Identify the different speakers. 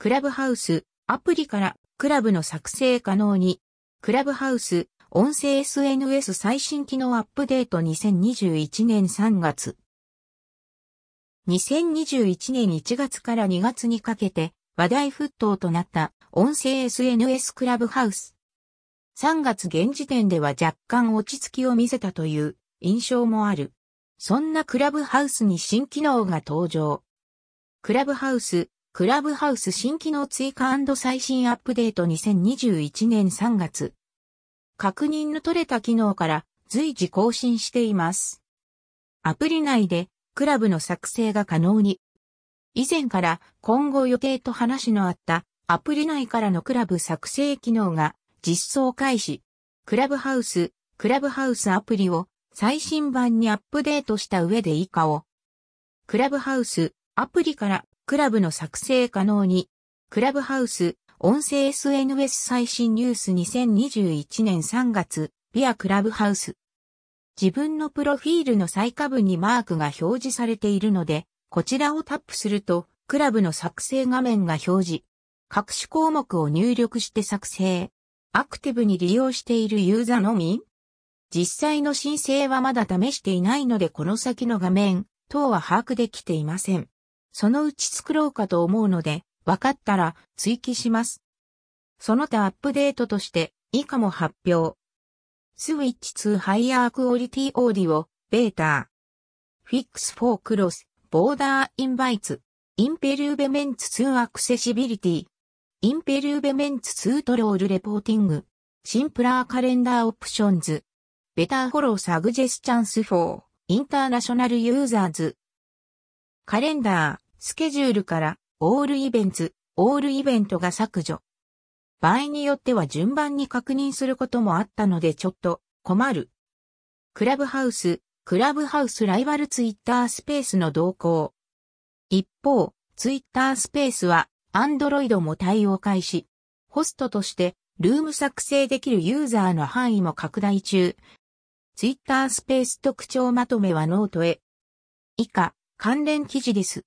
Speaker 1: クラブハウス、アプリからクラブの作成可能に、クラブハウス、音声 SNS 最新機能アップデート2021年3月。2021年1月から2月にかけて話題沸騰となった音声 SNS クラブハウス。3月現時点では若干落ち着きを見せたという印象もある。そんなクラブハウスに新機能が登場。クラブハウス、クラブハウス新機能追加最新アップデート2021年3月。確認の取れた機能から随時更新しています。アプリ内でクラブの作成が可能に。以前から今後予定と話のあったアプリ内からのクラブ作成機能が実装開始。クラブハウス、クラブハウスアプリを最新版にアップデートした上で以下を。クラブハウス、アプリからクラブの作成可能に、クラブハウス、音声 SNS 最新ニュース2021年3月、ビアクラブハウス。自分のプロフィールの最下部にマークが表示されているので、こちらをタップすると、クラブの作成画面が表示。各種項目を入力して作成。アクティブに利用しているユーザーのみ実際の申請はまだ試していないのでこの先の画面等は把握できていません。そのうち作ろうかと思うので、分かったら追記します。その他アップデートとして以下も発表。 Switch to higher quality audio、beta。Fix for cross、border invites。Improvements to accessibility。Improvements to troll reporting。Simpler calendar options。Better follow suggestions for。International users。カレンダー、スケジュールから、 all events、all eventが削除。場合によっては順番に確認することもあったのでちょっと困る。クラブハウス、クラブハウスライバルツイッタースペースの動向。一方、ツイッタースペースは、アンドロイドも対応開始。ホストとして、ルーム作成できるユーザーの範囲も拡大中。ツイッタースペース特徴まとめはノートへ。以下、関連記事です。